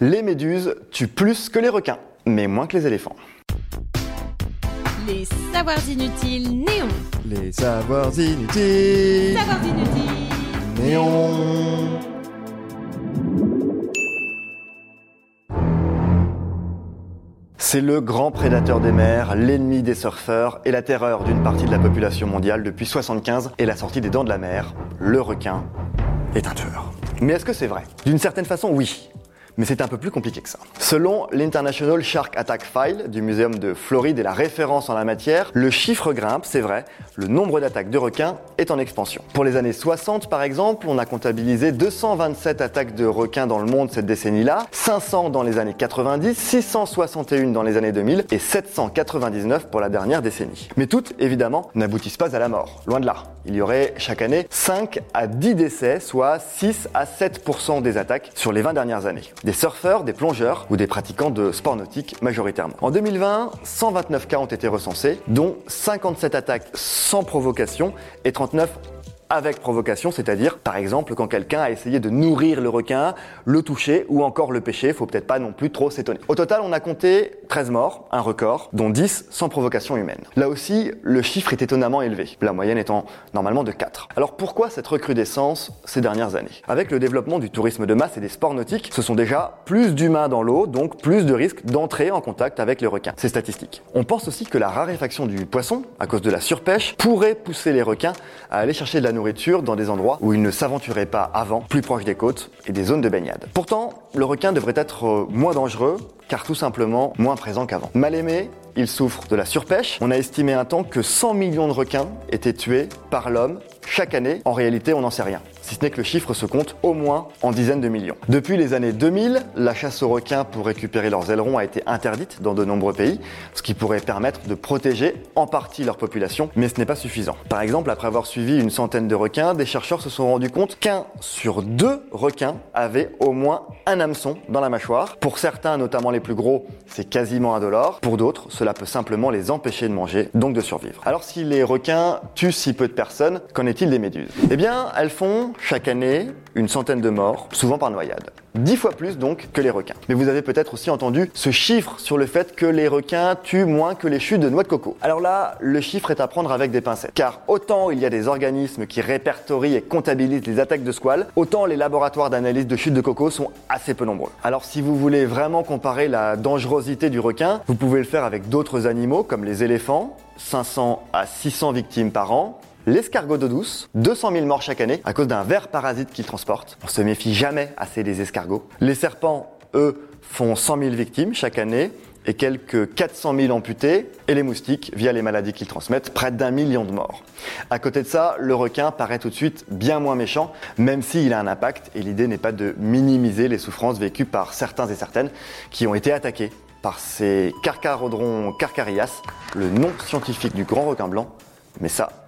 Les méduses tuent plus que les requins, mais moins que les éléphants. Les savoirs inutiles néons. Les savoirs inutiles. Savoirs inutiles. Néon. C'est le grand prédateur des mers, l'ennemi des surfeurs et la terreur d'une partie de la population mondiale depuis 75 et la sortie des dents de la mer. Le requin est un tueur. Mais est-ce que c'est vrai? D'une certaine façon, oui mais c'est un peu plus compliqué que ça. Selon l'International Shark Attack File du Muséum de Floride et la référence en la matière, le chiffre grimpe, c'est vrai, le nombre d'attaques de requins est en expansion. Pour les années 60 par exemple, on a comptabilisé 227 attaques de requins dans le monde cette décennie-là, 500 dans les années 90, 661 dans les années 2000 et 799 pour la dernière décennie. Mais toutes, évidemment, n'aboutissent pas à la mort, loin de là. Il y aurait chaque année 5 à 10 décès, soit 6 à 7% des attaques sur les 20 dernières années des surfeurs, des plongeurs ou des pratiquants de sport nautique majoritairement. En 2020, 129 cas ont été recensés, dont 57 attaques sans provocation et 39 avec provocation, c'est-à-dire par exemple quand quelqu'un a essayé de nourrir le requin, le toucher ou encore le pêcher, faut peut-être pas non plus trop s'étonner. Au total, on a compté 13 morts, un record, dont 10 sans provocation humaine. Là aussi, le chiffre est étonnamment élevé, la moyenne étant normalement de 4. Alors pourquoi cette recrudescence ces dernières années? Avec le développement du tourisme de masse et des sports nautiques, ce sont déjà plus d'humains dans l'eau, donc plus de risques d'entrer en contact avec les requins. C'est statistique. On pense aussi que la raréfaction du poisson, à cause de la surpêche, pourrait pousser les requins à aller chercher de la nourriture dans des endroits où ils ne s'aventuraient pas avant, plus proches des côtes et des zones de baignade. Pourtant, le requin devrait être euh, moins dangereux, car tout simplement moins présent qu'avant. Mal aimé, il souffre de la surpêche. On a estimé un temps que 100 millions de requins étaient tués par l'homme chaque année. En réalité, on n'en sait rien si ce n'est que le chiffre se compte au moins en dizaines de millions. Depuis les années 2000, la chasse aux requins pour récupérer leurs ailerons a été interdite dans de nombreux pays, ce qui pourrait permettre de protéger en partie leur population, mais ce n'est pas suffisant. Par exemple, après avoir suivi une centaine de requins, des chercheurs se sont rendus compte qu'un sur deux requins avait au moins un hameçon dans la mâchoire. Pour certains, notamment les plus gros, c'est quasiment indolore. Pour d'autres, cela peut simplement les empêcher de manger, donc de survivre. Alors si les requins tuent si peu de personnes, qu'en est-il des méduses? Eh bien, elles font chaque année une centaine de morts, souvent par noyade. Dix fois plus donc que les requins. Mais vous avez peut-être aussi entendu ce chiffre sur le fait que les requins tuent moins que les chutes de noix de coco. Alors là, le chiffre est à prendre avec des pincettes. Car autant il y a des organismes qui répertorient et comptabilisent les attaques de squales, autant les laboratoires d'analyse de chutes de coco sont assez peu nombreux. Alors si vous voulez vraiment comparer la dangerosité du requin, vous pouvez le faire avec d'autres animaux comme les éléphants, 500 à 600 victimes par an, L'escargot d'eau douce, 200 000 morts chaque année à cause d'un ver parasite qu'il transporte. On se méfie jamais assez des escargots. Les serpents, eux, font 100 000 victimes chaque année et quelques 400 000 amputés, et les moustiques, via les maladies qu'ils transmettent, près d'un million de morts. À côté de ça, le requin paraît tout de suite bien moins méchant, même s'il a un impact, et l'idée n'est pas de minimiser les souffrances vécues par certains et certaines qui ont été attaqués par ces carcharodrons carcarias, le nom scientifique du grand requin blanc, mais ça,